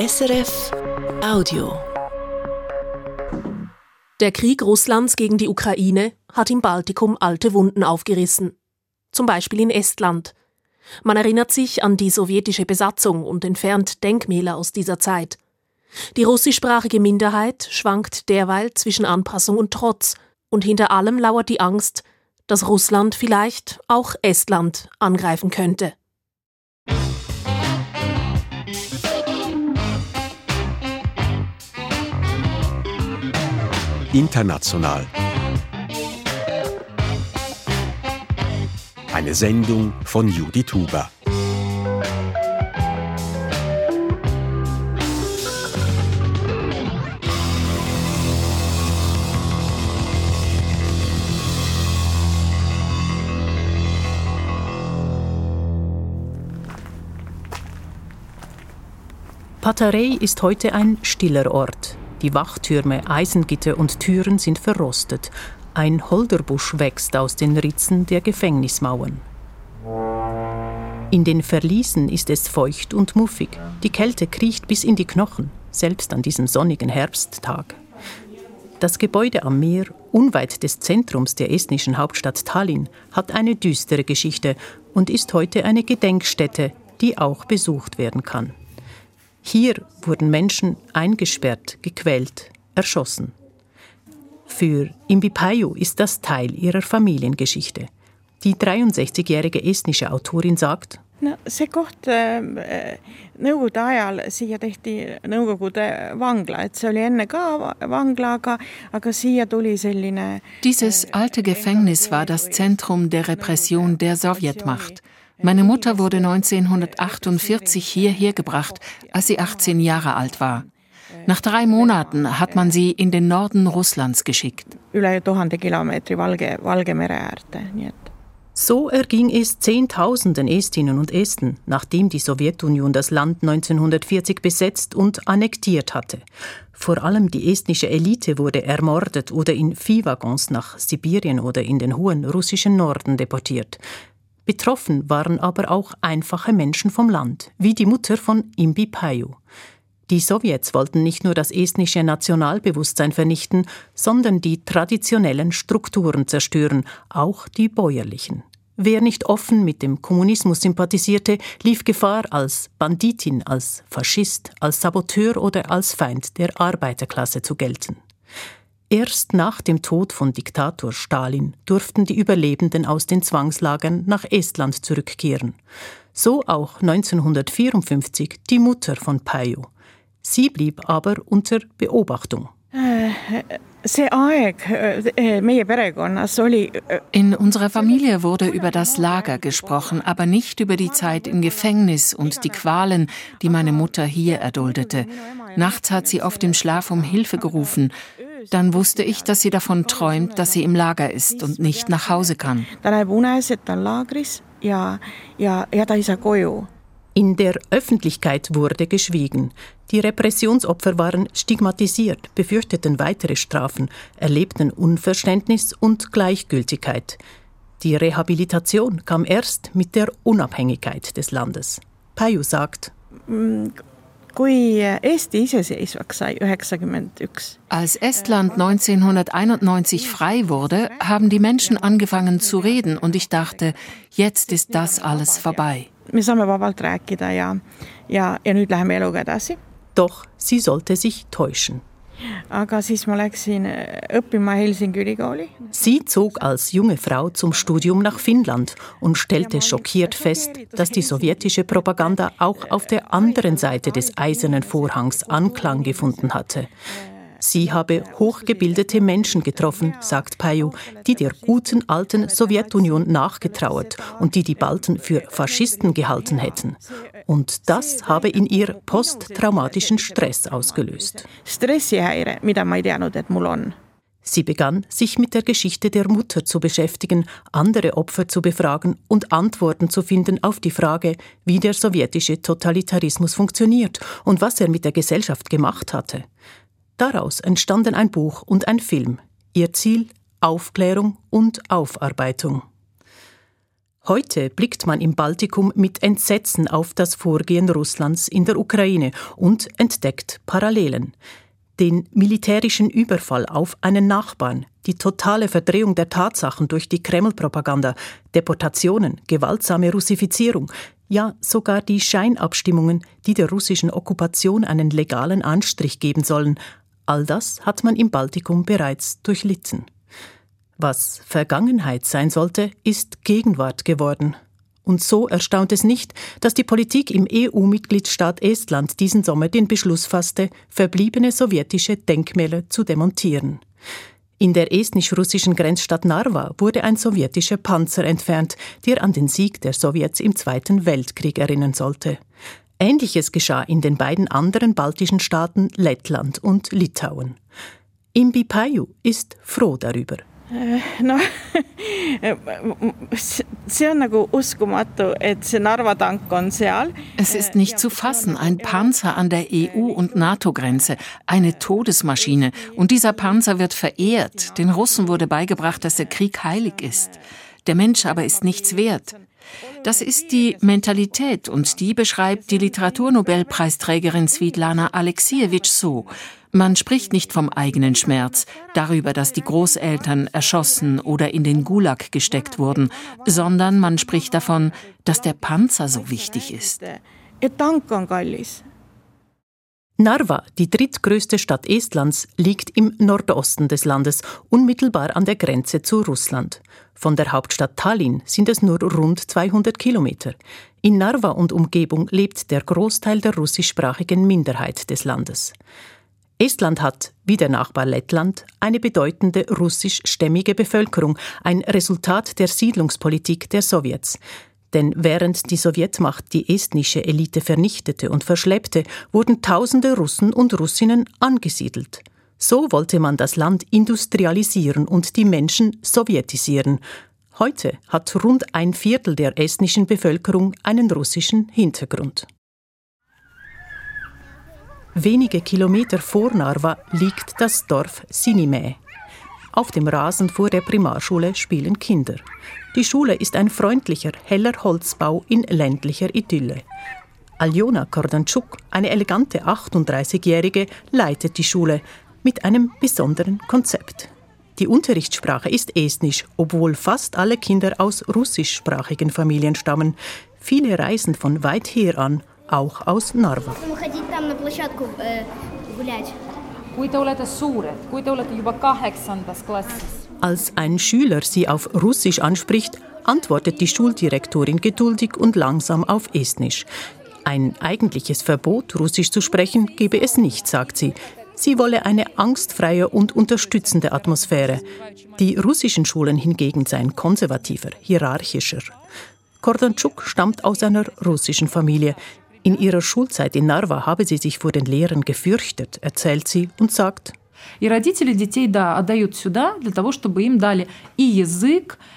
SRF Audio. Der Krieg Russlands gegen die Ukraine hat im Baltikum alte Wunden aufgerissen. Zum Beispiel in Estland. Man erinnert sich an die sowjetische Besatzung und entfernt Denkmäler aus dieser Zeit. Die russischsprachige Minderheit schwankt derweil zwischen Anpassung und Trotz, und hinter allem lauert die Angst, dass Russland vielleicht auch Estland angreifen könnte. International. Eine Sendung von Judy Tuber. Patarei ist heute ein stiller Ort. Die Wachtürme, Eisengitter und Türen sind verrostet. Ein Holderbusch wächst aus den Ritzen der Gefängnismauern. In den Verliesen ist es feucht und muffig. Die Kälte kriecht bis in die Knochen, selbst an diesem sonnigen Herbsttag. Das Gebäude am Meer, unweit des Zentrums der estnischen Hauptstadt Tallinn, hat eine düstere Geschichte und ist heute eine Gedenkstätte, die auch besucht werden kann. Hier wurden Menschen eingesperrt, gequält, erschossen. Für Imbi Payu ist das Teil ihrer Familiengeschichte. Die 63-jährige estnische Autorin sagt, no see koht äh, Nõukogude ajal, siia tehti Nõukogude Vangla, et see oli enne ka Vangla, aga, aga siia tuli selline Dieses alte Gefängnis war das Zentrum der Repression der Sowjetmacht. Meine Mutter wurde 1948 hierher gebracht, als sie 18 Jahre alt war. Nach drei Monaten hat man sie in den Norden Russlands geschickt. So erging es Zehntausenden Estinnen und Esten, nachdem die Sowjetunion das Land 1940 besetzt und annektiert hatte. Vor allem die estnische Elite wurde ermordet oder in Viehwaggons nach Sibirien oder in den hohen russischen Norden deportiert. Betroffen waren aber auch einfache Menschen vom Land, wie die Mutter von Imbi Payu. Die Sowjets wollten nicht nur das estnische Nationalbewusstsein vernichten, sondern die traditionellen Strukturen zerstören, auch die bäuerlichen. Wer nicht offen mit dem Kommunismus sympathisierte, lief Gefahr, als Banditin, als Faschist, als Saboteur oder als Feind der Arbeiterklasse zu gelten. Erst nach dem Tod von Diktator Stalin durften die Überlebenden aus den Zwangslagern nach Estland zurückkehren. So auch 1954 die Mutter von Pajo. Sie blieb aber unter Beobachtung. Äh, äh, in unserer Familie wurde über das Lager gesprochen, aber nicht über die Zeit im Gefängnis und die Qualen, die meine Mutter hier erduldete. Nachts hat sie oft im Schlaf um Hilfe gerufen. Dann wusste ich, dass sie davon träumt, dass sie im Lager ist und nicht nach Hause kann. In der Öffentlichkeit wurde geschwiegen. Die Repressionsopfer waren stigmatisiert, befürchteten weitere Strafen, erlebten Unverständnis und Gleichgültigkeit. Die Rehabilitation kam erst mit der Unabhängigkeit des Landes. Paju sagt. Als Estland 1991 frei wurde, haben die Menschen angefangen zu reden und ich dachte, jetzt ist das alles vorbei. Me saame vabalt rääkida ja, ja, ja nüüd läheme eluga edasi. Doch sie sollte sich täuschen. aga siis ma läksin äh, õppima Helsingi ülikooli. Sie zog als junge Frau zum Studium nach Finnland und stellte schockiert fest, dass die sowjetische Propaganda auch auf der anderen Seite des eisernen Vorhangs Anklang gefunden hatte. Sie habe hochgebildete Menschen getroffen, sagt Payu, die der guten alten Sowjetunion nachgetrauert und die die Balten für Faschisten gehalten hätten. Und das habe in ihr posttraumatischen Stress ausgelöst. Sie begann, sich mit der Geschichte der Mutter zu beschäftigen, andere Opfer zu befragen und Antworten zu finden auf die Frage, wie der sowjetische Totalitarismus funktioniert und was er mit der Gesellschaft gemacht hatte. Daraus entstanden ein Buch und ein Film. Ihr Ziel Aufklärung und Aufarbeitung. Heute blickt man im Baltikum mit Entsetzen auf das Vorgehen Russlands in der Ukraine und entdeckt Parallelen. Den militärischen Überfall auf einen Nachbarn, die totale Verdrehung der Tatsachen durch die Kreml-Propaganda, Deportationen, gewaltsame Russifizierung, ja sogar die Scheinabstimmungen, die der russischen Okkupation einen legalen Anstrich geben sollen, all das hat man im Baltikum bereits durchlitten. Was Vergangenheit sein sollte, ist Gegenwart geworden. Und so erstaunt es nicht, dass die Politik im EU-Mitgliedstaat Estland diesen Sommer den Beschluss fasste, verbliebene sowjetische Denkmäler zu demontieren. In der estnisch-russischen Grenzstadt Narva wurde ein sowjetischer Panzer entfernt, der an den Sieg der Sowjets im Zweiten Weltkrieg erinnern sollte. Ähnliches geschah in den beiden anderen baltischen Staaten Lettland und Litauen. Imbi Paju ist froh darüber. noh, see on nagu uskumatu, et see Narva tank on seal. Es ist nicht zu fassen, ein Panzer an der EU- und NATO-Grenze, eine Todesmaschine. Und dieser Panzer wird verehrt. Den Russen wurde beigebracht, dass der Krieg heilig ist. Der Mensch aber ist nichts wert. Das ist die Mentalität und die beschreibt die Literaturnobelpreisträgerin Svitlana Alexievich so. Man spricht nicht vom eigenen Schmerz, darüber, dass die Großeltern erschossen oder in den Gulag gesteckt wurden, sondern man spricht davon, dass der Panzer so wichtig ist. Narva, die drittgrößte Stadt Estlands, liegt im Nordosten des Landes, unmittelbar an der Grenze zu Russland. Von der Hauptstadt Tallinn sind es nur rund 200 Kilometer. In Narva und Umgebung lebt der Großteil der russischsprachigen Minderheit des Landes. Estland hat, wie der Nachbar Lettland, eine bedeutende russischstämmige Bevölkerung, ein Resultat der Siedlungspolitik der Sowjets. Denn während die Sowjetmacht die estnische Elite vernichtete und verschleppte, wurden tausende Russen und Russinnen angesiedelt. So wollte man das Land industrialisieren und die Menschen sowjetisieren. Heute hat rund ein Viertel der estnischen Bevölkerung einen russischen Hintergrund. Wenige Kilometer vor Narva liegt das Dorf Sinimäe. Auf dem Rasen vor der Primarschule spielen Kinder. Die Schule ist ein freundlicher, heller Holzbau in ländlicher Idylle. Aljona Kordanczuk, eine elegante 38-Jährige, leitet die Schule mit einem besonderen Konzept. Die Unterrichtssprache ist Estnisch, obwohl fast alle Kinder aus russischsprachigen Familien stammen. Viele reisen von weit her an, auch aus Narva. Als ein Schüler sie auf Russisch anspricht, antwortet die Schuldirektorin geduldig und langsam auf Estnisch. Ein eigentliches Verbot, Russisch zu sprechen, gebe es nicht, sagt sie. Sie wolle eine angstfreie und unterstützende Atmosphäre. Die russischen Schulen hingegen seien konservativer, hierarchischer. Kordanczuk stammt aus einer russischen Familie. In ihrer Schulzeit in Narva habe sie sich vor den Lehrern gefürchtet, erzählt sie und sagt,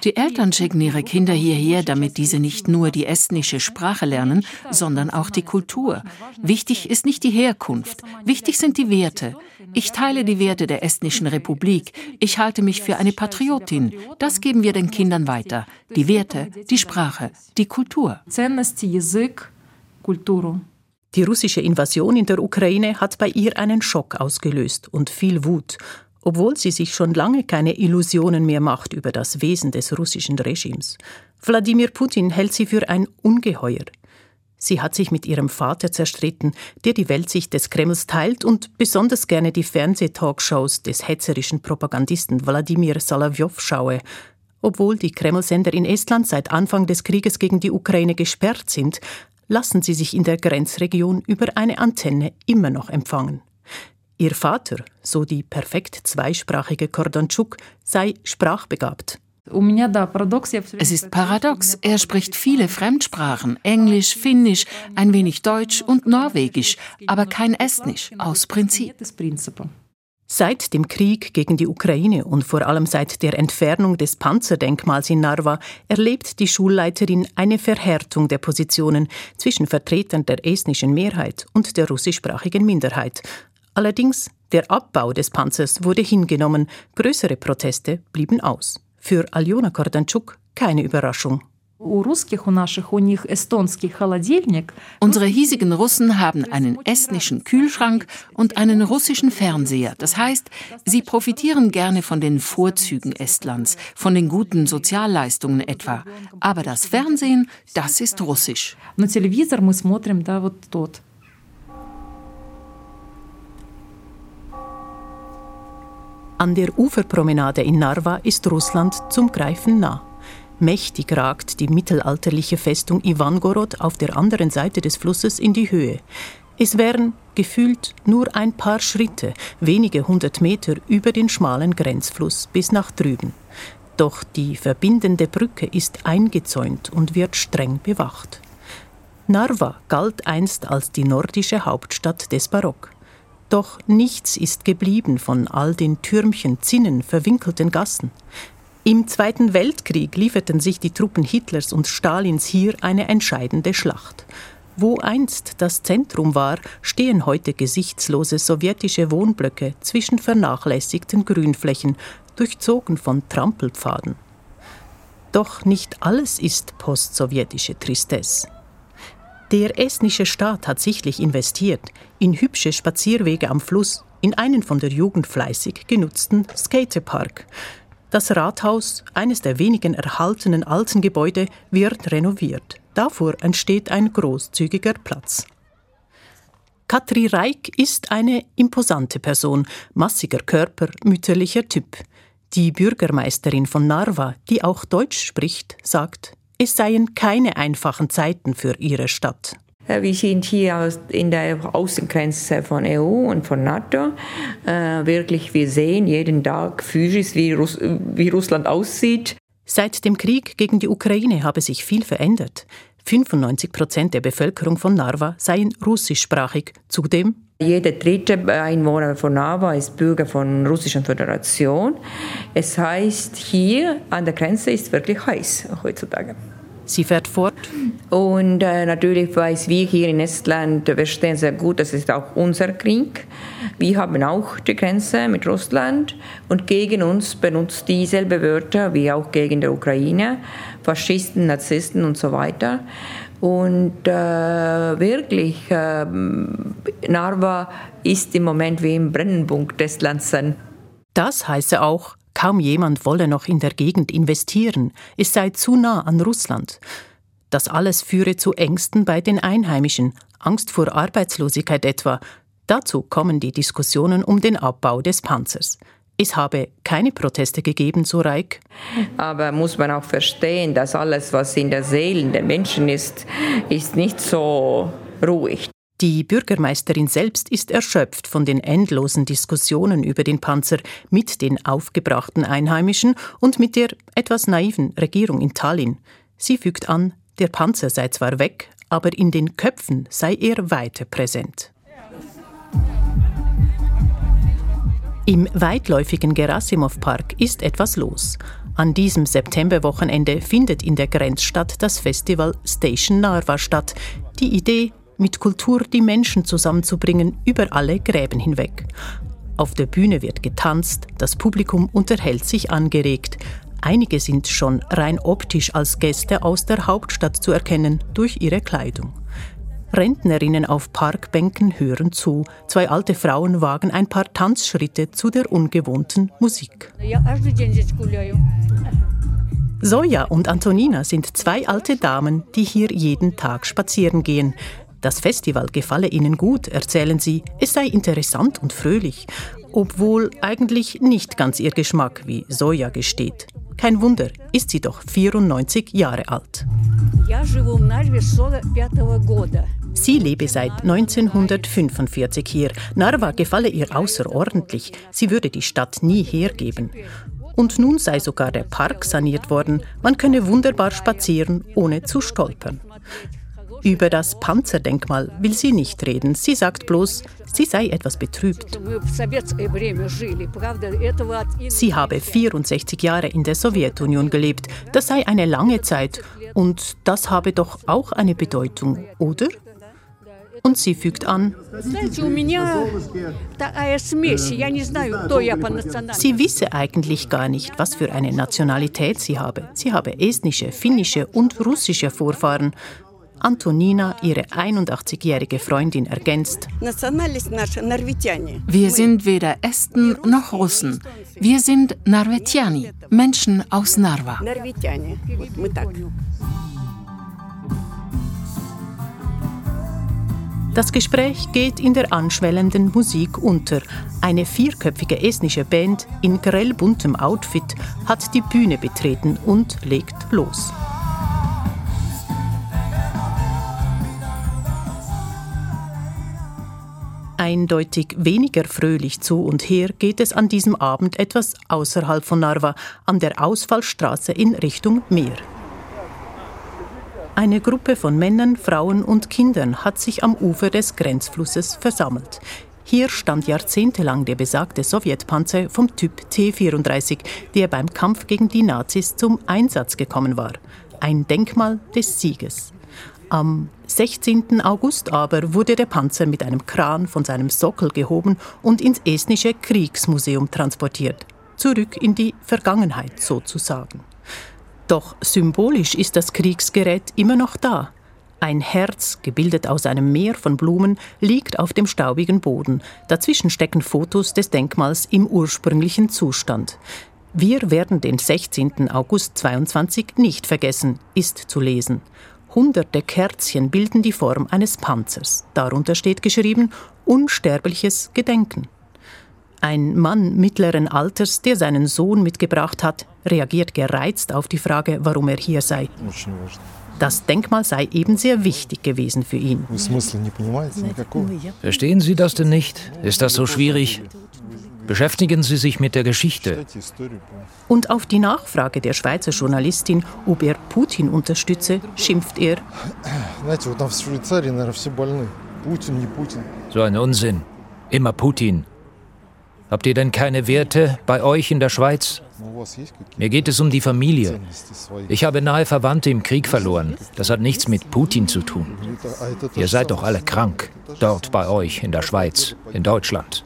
die Eltern schicken ihre Kinder hierher, damit diese nicht nur die estnische Sprache lernen, sondern auch die Kultur. Wichtig ist nicht die Herkunft, wichtig sind die Werte. Ich teile die Werte der estnischen Republik. Ich halte mich für eine Patriotin. Das geben wir den Kindern weiter. Die Werte, die Sprache, die Kultur. Kulturu. Die russische Invasion in der Ukraine hat bei ihr einen Schock ausgelöst und viel Wut, obwohl sie sich schon lange keine Illusionen mehr macht über das Wesen des russischen Regimes. Wladimir Putin hält sie für ein Ungeheuer. Sie hat sich mit ihrem Vater zerstritten, der die Weltsicht des Kremls teilt und besonders gerne die Fernsehtalkshows des hetzerischen Propagandisten Wladimir Salawjow schaue. Obwohl die Kreml-Sender in Estland seit Anfang des Krieges gegen die Ukraine gesperrt sind, lassen sie sich in der Grenzregion über eine Antenne immer noch empfangen. Ihr Vater, so die perfekt zweisprachige Kordonczuk, sei sprachbegabt. Es ist paradox. Er spricht viele Fremdsprachen, Englisch, Finnisch, ein wenig Deutsch und Norwegisch, aber kein Estnisch, aus Prinzip. Seit dem Krieg gegen die Ukraine und vor allem seit der Entfernung des Panzerdenkmals in Narva erlebt die Schulleiterin eine Verhärtung der Positionen zwischen Vertretern der estnischen Mehrheit und der russischsprachigen Minderheit. Allerdings, der Abbau des Panzers wurde hingenommen, größere Proteste blieben aus. Für Aljona Kordanczuk keine Überraschung. Unsere hiesigen Russen haben einen estnischen Kühlschrank und einen russischen Fernseher. Das heißt, sie profitieren gerne von den Vorzügen Estlands, von den guten Sozialleistungen etwa. Aber das Fernsehen, das ist russisch. An der Uferpromenade in Narva ist Russland zum Greifen nah. Mächtig ragt die mittelalterliche Festung Ivangorod auf der anderen Seite des Flusses in die Höhe. Es wären gefühlt nur ein paar Schritte, wenige hundert Meter über den schmalen Grenzfluss bis nach drüben. Doch die verbindende Brücke ist eingezäunt und wird streng bewacht. Narva galt einst als die nordische Hauptstadt des Barock. Doch nichts ist geblieben von all den Türmchen, Zinnen, verwinkelten Gassen. Im Zweiten Weltkrieg lieferten sich die Truppen Hitlers und Stalins hier eine entscheidende Schlacht. Wo einst das Zentrum war, stehen heute gesichtslose sowjetische Wohnblöcke zwischen vernachlässigten Grünflächen, durchzogen von Trampelpfaden. Doch nicht alles ist postsowjetische Tristesse. Der estnische Staat hat sichtlich investiert in hübsche Spazierwege am Fluss, in einen von der Jugend fleißig genutzten Skatepark. Das Rathaus, eines der wenigen erhaltenen alten Gebäude, wird renoviert. Davor entsteht ein großzügiger Platz. Katri Reik ist eine imposante Person, massiger Körper, mütterlicher Typ. Die Bürgermeisterin von Narva, die auch Deutsch spricht, sagt, es seien keine einfachen Zeiten für ihre Stadt. Äh, wir sind hier in der Außengrenze von EU und von NATO. Äh, wirklich, wir sehen jeden Tag physisch, wie, Russ wie Russland aussieht. Seit dem Krieg gegen die Ukraine habe sich viel verändert. 95 Prozent der Bevölkerung von Narva seien russischsprachig. Zudem jeder dritte Einwohner von Narva ist Bürger von Russischen Föderation. Es heißt, hier an der Grenze ist wirklich heiß heutzutage. Sie fährt fort. Und äh, natürlich weiß wir hier in Estland verstehen sehr gut, das ist auch unser Krieg. Wir haben auch die Grenze mit Russland und gegen uns benutzt dieselbe Wörter wie auch gegen die Ukraine, Faschisten, Narzissten und so weiter. Und äh, wirklich, äh, Narva ist im Moment wie im Brennpunkt des Landes. Das heiße auch, Kaum jemand wolle noch in der Gegend investieren, es sei zu nah an Russland. Das alles führe zu Ängsten bei den Einheimischen, Angst vor Arbeitslosigkeit etwa. Dazu kommen die Diskussionen um den Abbau des Panzers. Es habe keine Proteste gegeben, so Reik. Aber muss man auch verstehen, dass alles, was in der Seele der Menschen ist, ist nicht so ruhig. Die Bürgermeisterin selbst ist erschöpft von den endlosen Diskussionen über den Panzer mit den aufgebrachten Einheimischen und mit der etwas naiven Regierung in Tallinn. Sie fügt an, der Panzer sei zwar weg, aber in den Köpfen sei er weiter präsent. Im weitläufigen Gerasimov-Park ist etwas los. An diesem Septemberwochenende findet in der Grenzstadt das Festival Station Narva statt. Die Idee, mit Kultur die Menschen zusammenzubringen über alle Gräben hinweg. Auf der Bühne wird getanzt, das Publikum unterhält sich angeregt. Einige sind schon rein optisch als Gäste aus der Hauptstadt zu erkennen durch ihre Kleidung. Rentnerinnen auf Parkbänken hören zu. Zwei alte Frauen wagen ein paar Tanzschritte zu der ungewohnten Musik. Soja und Antonina sind zwei alte Damen, die hier jeden Tag spazieren gehen. Das Festival gefalle ihnen gut, erzählen sie, es sei interessant und fröhlich, obwohl eigentlich nicht ganz ihr Geschmack, wie Soja gesteht. Kein Wunder, ist sie doch 94 Jahre alt. Sie lebe seit 1945 hier. Narva gefalle ihr außerordentlich. Sie würde die Stadt nie hergeben. Und nun sei sogar der Park saniert worden. Man könne wunderbar spazieren, ohne zu stolpern. Über das Panzerdenkmal will sie nicht reden. Sie sagt bloß, sie sei etwas betrübt. Sie habe 64 Jahre in der Sowjetunion gelebt. Das sei eine lange Zeit. Und das habe doch auch eine Bedeutung, oder? Und sie fügt an, sie wisse eigentlich gar nicht, was für eine Nationalität sie habe. Sie habe estnische, finnische und russische Vorfahren. Antonina, ihre 81-jährige Freundin, ergänzt. Wir sind weder Esten noch Russen. Wir sind Narvetiani, Menschen aus Narva. Das Gespräch geht in der anschwellenden Musik unter. Eine vierköpfige estnische Band in grell buntem Outfit hat die Bühne betreten und legt los. Eindeutig weniger fröhlich zu und her geht es an diesem Abend etwas außerhalb von Narva, an der Ausfallstraße in Richtung Meer. Eine Gruppe von Männern, Frauen und Kindern hat sich am Ufer des Grenzflusses versammelt. Hier stand jahrzehntelang der besagte Sowjetpanzer vom Typ T-34, der beim Kampf gegen die Nazis zum Einsatz gekommen war. Ein Denkmal des Sieges. Am 16. August aber wurde der Panzer mit einem Kran von seinem Sockel gehoben und ins estnische Kriegsmuseum transportiert. Zurück in die Vergangenheit sozusagen. Doch symbolisch ist das Kriegsgerät immer noch da. Ein Herz, gebildet aus einem Meer von Blumen, liegt auf dem staubigen Boden. Dazwischen stecken Fotos des Denkmals im ursprünglichen Zustand. Wir werden den 16. August 22 nicht vergessen, ist zu lesen. Hunderte Kerzchen bilden die Form eines Panzers. Darunter steht geschrieben Unsterbliches Gedenken. Ein Mann mittleren Alters, der seinen Sohn mitgebracht hat, reagiert gereizt auf die Frage, warum er hier sei. Das Denkmal sei eben sehr wichtig gewesen für ihn. Verstehen Sie das denn nicht? Ist das so schwierig? Beschäftigen Sie sich mit der Geschichte. Und auf die Nachfrage der Schweizer Journalistin, ob er Putin unterstütze, schimpft er. So ein Unsinn. Immer Putin. Habt ihr denn keine Werte bei euch in der Schweiz? Mir geht es um die Familie. Ich habe nahe Verwandte im Krieg verloren. Das hat nichts mit Putin zu tun. Ihr seid doch alle krank. Dort bei euch in der Schweiz, in Deutschland.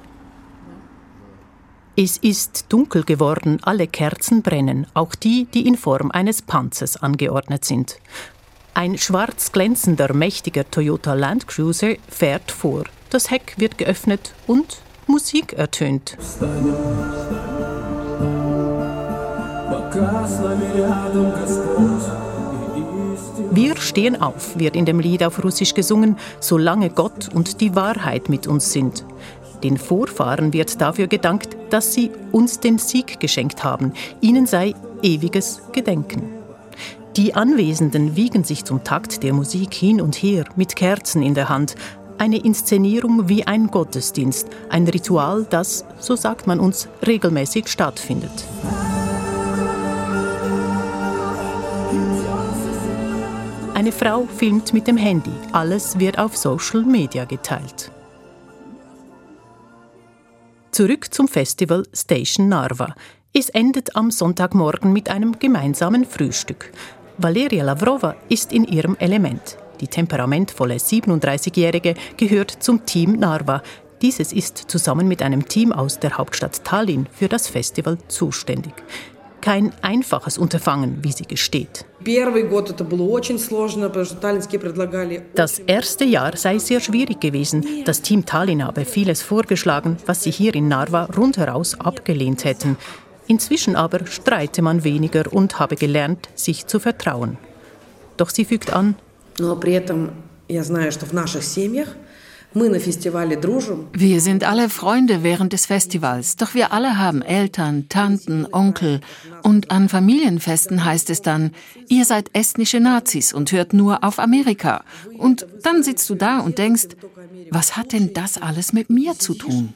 Es ist dunkel geworden, alle Kerzen brennen, auch die, die in Form eines Panzers angeordnet sind. Ein schwarz glänzender, mächtiger Toyota Land Cruiser fährt vor. Das Heck wird geöffnet und Musik ertönt. Wir stehen auf, wird in dem Lied auf Russisch gesungen, solange Gott und die Wahrheit mit uns sind. Den Vorfahren wird dafür gedankt, dass sie uns den Sieg geschenkt haben. Ihnen sei ewiges Gedenken. Die Anwesenden wiegen sich zum Takt der Musik hin und her mit Kerzen in der Hand, eine Inszenierung wie ein Gottesdienst, ein Ritual, das, so sagt man uns, regelmäßig stattfindet. Eine Frau filmt mit dem Handy. Alles wird auf Social Media geteilt. Zurück zum Festival Station Narva. Es endet am Sonntagmorgen mit einem gemeinsamen Frühstück. Valeria Lavrova ist in ihrem Element. Die temperamentvolle 37-Jährige gehört zum Team Narva. Dieses ist zusammen mit einem Team aus der Hauptstadt Tallinn für das Festival zuständig. Kein einfaches Unterfangen, wie sie gesteht. Das erste Jahr sei sehr schwierig gewesen. Das Team Tallinn habe vieles vorgeschlagen, was sie hier in Narva rundheraus abgelehnt hätten. Inzwischen aber streite man weniger und habe gelernt, sich zu vertrauen. Doch sie fügt an, wir sind alle Freunde während des Festivals, doch wir alle haben Eltern, Tanten, Onkel. Und an Familienfesten heißt es dann, ihr seid estnische Nazis und hört nur auf Amerika. Und dann sitzt du da und denkst, was hat denn das alles mit mir zu tun?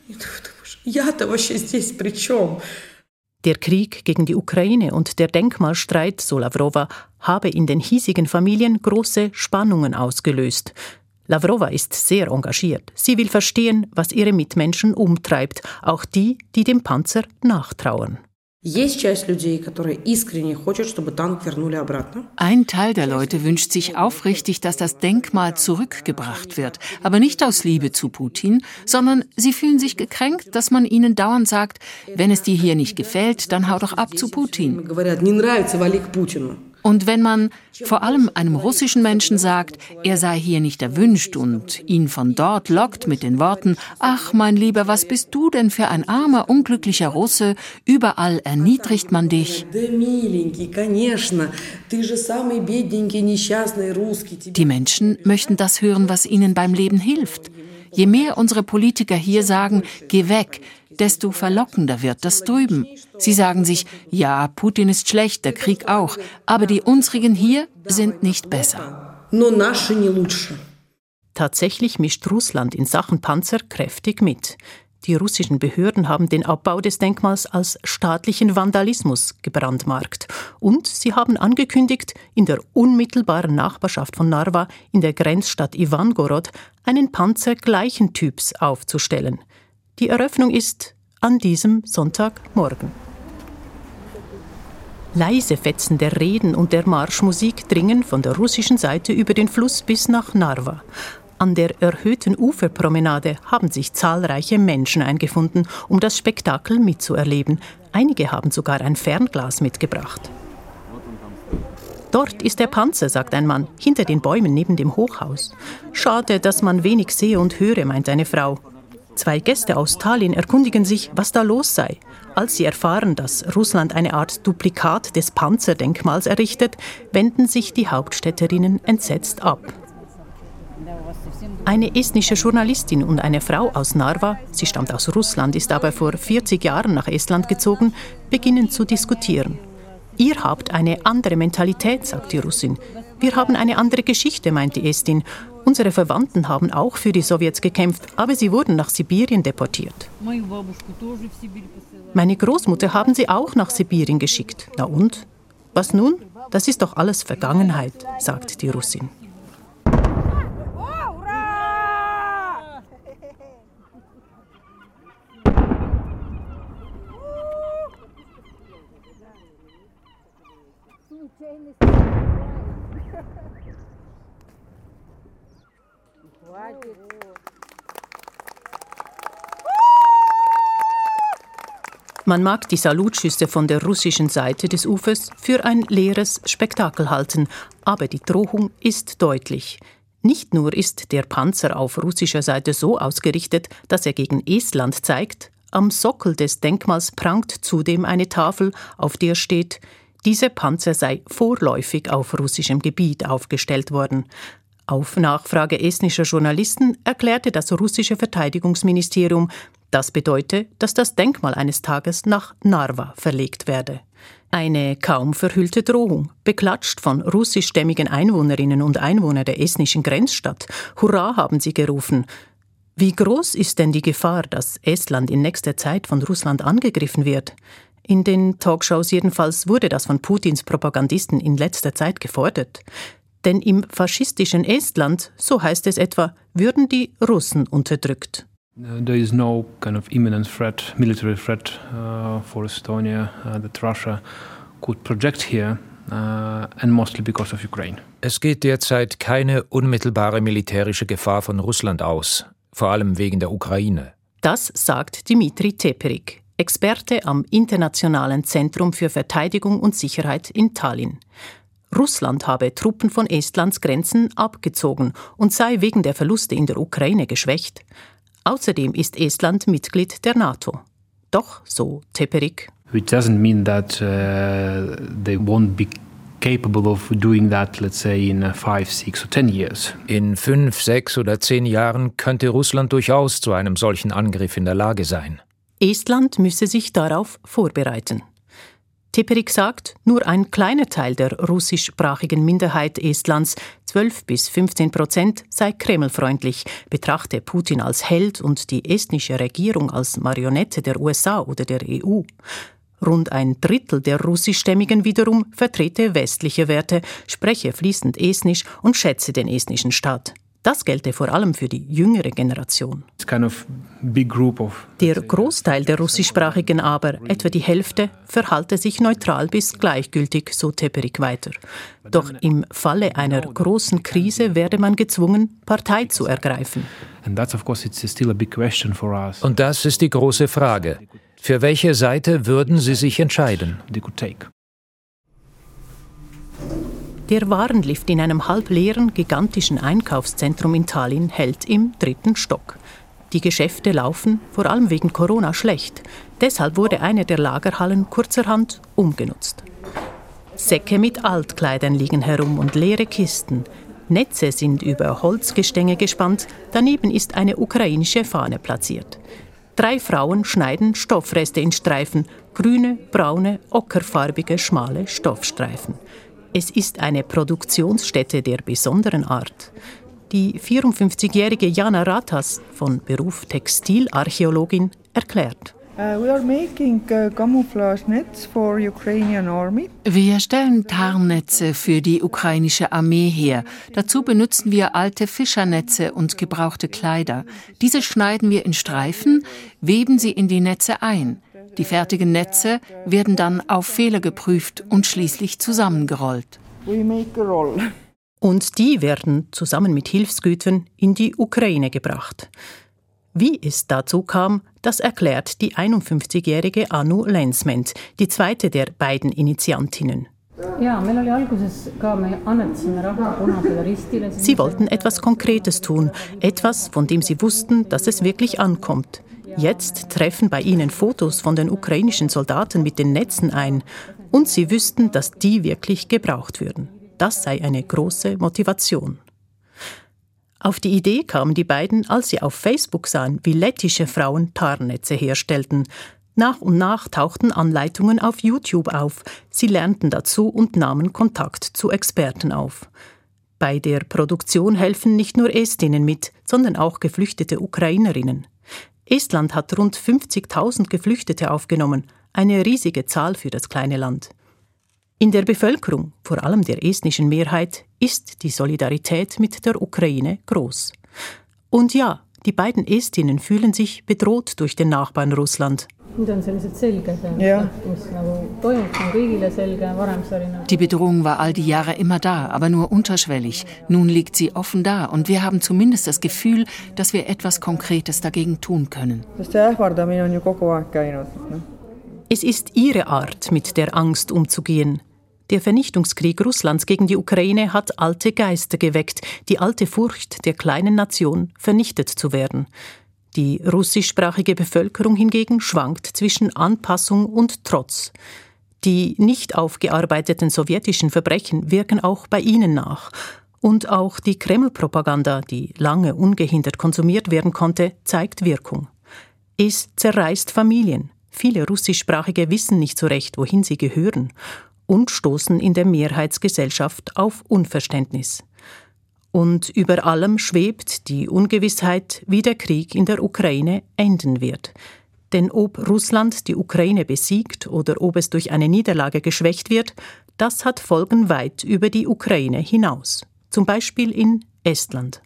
Der Krieg gegen die Ukraine und der Denkmalstreit, so Lavrova, habe in den hiesigen Familien große Spannungen ausgelöst. Lavrova ist sehr engagiert. Sie will verstehen, was ihre Mitmenschen umtreibt, auch die, die dem Panzer nachtrauern. Ein Teil der Leute wünscht sich aufrichtig, dass das Denkmal zurückgebracht wird, aber nicht aus Liebe zu Putin, sondern sie fühlen sich gekränkt, dass man ihnen dauernd sagt, wenn es dir hier nicht gefällt, dann hau doch ab zu Putin. Und wenn man vor allem einem russischen Menschen sagt, er sei hier nicht erwünscht und ihn von dort lockt mit den Worten, ach mein Lieber, was bist du denn für ein armer, unglücklicher Russe, überall erniedrigt man dich. Die Menschen möchten das hören, was ihnen beim Leben hilft. Je mehr unsere Politiker hier sagen, geh weg, desto verlockender wird das drüben. Sie sagen sich, ja, Putin ist schlecht, der Krieg auch, aber die unsrigen hier sind nicht besser. Tatsächlich mischt Russland in Sachen Panzer kräftig mit. Die russischen Behörden haben den Abbau des Denkmals als staatlichen Vandalismus gebrandmarkt. Und sie haben angekündigt, in der unmittelbaren Nachbarschaft von Narva, in der Grenzstadt Ivangorod, einen Panzer gleichen Typs aufzustellen. Die Eröffnung ist an diesem Sonntagmorgen. Leise Fetzen der Reden und der Marschmusik dringen von der russischen Seite über den Fluss bis nach Narva. An der erhöhten Uferpromenade haben sich zahlreiche Menschen eingefunden, um das Spektakel mitzuerleben. Einige haben sogar ein Fernglas mitgebracht. Dort ist der Panzer, sagt ein Mann, hinter den Bäumen neben dem Hochhaus. Schade, dass man wenig sehe und höre, meint eine Frau. Zwei Gäste aus Tallinn erkundigen sich, was da los sei. Als sie erfahren, dass Russland eine Art Duplikat des Panzerdenkmals errichtet, wenden sich die Hauptstädterinnen entsetzt ab. Eine estnische Journalistin und eine Frau aus Narva, sie stammt aus Russland, ist aber vor 40 Jahren nach Estland gezogen, beginnen zu diskutieren. Ihr habt eine andere Mentalität, sagt die Russin. Wir haben eine andere Geschichte, meint die Estin. Unsere Verwandten haben auch für die Sowjets gekämpft, aber sie wurden nach Sibirien deportiert. Meine Großmutter haben sie auch nach Sibirien geschickt. Na und? Was nun? Das ist doch alles Vergangenheit, sagt die Russin. Man mag die Salutschüsse von der russischen Seite des Ufers für ein leeres Spektakel halten, aber die Drohung ist deutlich. Nicht nur ist der Panzer auf russischer Seite so ausgerichtet, dass er gegen Estland zeigt, am Sockel des Denkmals prangt zudem eine Tafel, auf der steht, dieser Panzer sei vorläufig auf russischem Gebiet aufgestellt worden. Auf Nachfrage estnischer Journalisten erklärte das russische Verteidigungsministerium, das bedeute, dass das Denkmal eines Tages nach Narva verlegt werde. Eine kaum verhüllte Drohung, beklatscht von russischstämmigen Einwohnerinnen und Einwohnern der estnischen Grenzstadt. Hurra haben sie gerufen. Wie groß ist denn die Gefahr, dass Estland in nächster Zeit von Russland angegriffen wird? In den Talkshows jedenfalls wurde das von Putins Propagandisten in letzter Zeit gefordert. Denn im faschistischen Estland, so heißt es etwa, würden die Russen unterdrückt. Uh, there is no kind of imminent threat, military threat uh, for Estonia uh, that Russia could project here, uh, and mostly because of Ukraine. Es geht derzeit keine unmittelbare militärische Gefahr von Russland aus, vor allem wegen der Ukraine. Das sagt Dmitri Teperik, Experte am Internationalen Zentrum für Verteidigung und Sicherheit in Tallinn. Russland habe Truppen von Estlands Grenzen abgezogen und sei wegen der Verluste in der Ukraine geschwächt. Außerdem ist Estland Mitglied der NATO. Doch, so Teperik. It doesn't mean that uh, they won't be capable of doing that, let's say, in five, six or ten years. In fünf, sechs oder zehn Jahren könnte Russland durchaus zu einem solchen Angriff in der Lage sein. Estland müsse sich darauf vorbereiten. Teperik sagt, nur ein kleiner Teil der russischsprachigen Minderheit Estlands, 12 bis 15 Prozent, sei kremlfreundlich, betrachte Putin als Held und die estnische Regierung als Marionette der USA oder der EU. Rund ein Drittel der russischstämmigen wiederum vertrete westliche Werte, spreche fließend Estnisch und schätze den estnischen Staat. Das gelte vor allem für die jüngere Generation. Der Großteil der russischsprachigen aber, etwa die Hälfte, verhalte sich neutral bis gleichgültig, so Teperik weiter. Doch im Falle einer großen Krise werde man gezwungen, Partei zu ergreifen. Und das ist die große Frage. Für welche Seite würden Sie sich entscheiden? Der Warenlift in einem halbleeren, gigantischen Einkaufszentrum in Tallinn hält im dritten Stock. Die Geschäfte laufen, vor allem wegen Corona, schlecht. Deshalb wurde eine der Lagerhallen kurzerhand umgenutzt. Säcke mit Altkleidern liegen herum und leere Kisten. Netze sind über Holzgestänge gespannt, daneben ist eine ukrainische Fahne platziert. Drei Frauen schneiden Stoffreste in Streifen, grüne, braune, ockerfarbige, schmale Stoffstreifen. Es ist eine Produktionsstätte der besonderen Art. Die 54-jährige Jana Ratas, von Beruf Textilarchäologin, erklärt. Uh, uh, wir stellen Tarnnetze für die ukrainische Armee her. Dazu benutzen wir alte Fischernetze und gebrauchte Kleider. Diese schneiden wir in Streifen, weben sie in die Netze ein. Die fertigen Netze werden dann auf Fehler geprüft und schließlich zusammengerollt. Und die werden zusammen mit Hilfsgütern in die Ukraine gebracht. Wie es dazu kam, das erklärt die 51-jährige Anu Lensment, die zweite der beiden Initiantinnen. Sie wollten etwas Konkretes tun, etwas, von dem sie wussten, dass es wirklich ankommt. Jetzt treffen bei ihnen Fotos von den ukrainischen Soldaten mit den Netzen ein und sie wüssten, dass die wirklich gebraucht würden. Das sei eine große Motivation. Auf die Idee kamen die beiden, als sie auf Facebook sahen, wie lettische Frauen Tarnnetze herstellten. Nach und nach tauchten Anleitungen auf YouTube auf. Sie lernten dazu und nahmen Kontakt zu Experten auf. Bei der Produktion helfen nicht nur Estinnen mit, sondern auch geflüchtete Ukrainerinnen. Estland hat rund 50.000 Geflüchtete aufgenommen, eine riesige Zahl für das kleine Land. In der Bevölkerung, vor allem der estnischen Mehrheit, ist die Solidarität mit der Ukraine groß. Und ja, die beiden Estinnen fühlen sich bedroht durch den Nachbarn Russland. Die Bedrohung war all die Jahre immer da, aber nur unterschwellig. Nun liegt sie offen da und wir haben zumindest das Gefühl, dass wir etwas Konkretes dagegen tun können. Es ist ihre Art, mit der Angst umzugehen. Der Vernichtungskrieg Russlands gegen die Ukraine hat alte Geister geweckt, die alte Furcht der kleinen Nation, vernichtet zu werden. Die russischsprachige Bevölkerung hingegen schwankt zwischen Anpassung und Trotz. Die nicht aufgearbeiteten sowjetischen Verbrechen wirken auch bei ihnen nach. Und auch die Kreml-Propaganda, die lange ungehindert konsumiert werden konnte, zeigt Wirkung. Es zerreißt Familien. Viele russischsprachige wissen nicht so recht, wohin sie gehören und stoßen in der Mehrheitsgesellschaft auf Unverständnis. Und über allem schwebt die Ungewissheit, wie der Krieg in der Ukraine enden wird. Denn ob Russland die Ukraine besiegt oder ob es durch eine Niederlage geschwächt wird, das hat Folgen weit über die Ukraine hinaus. Zum Beispiel in Estland.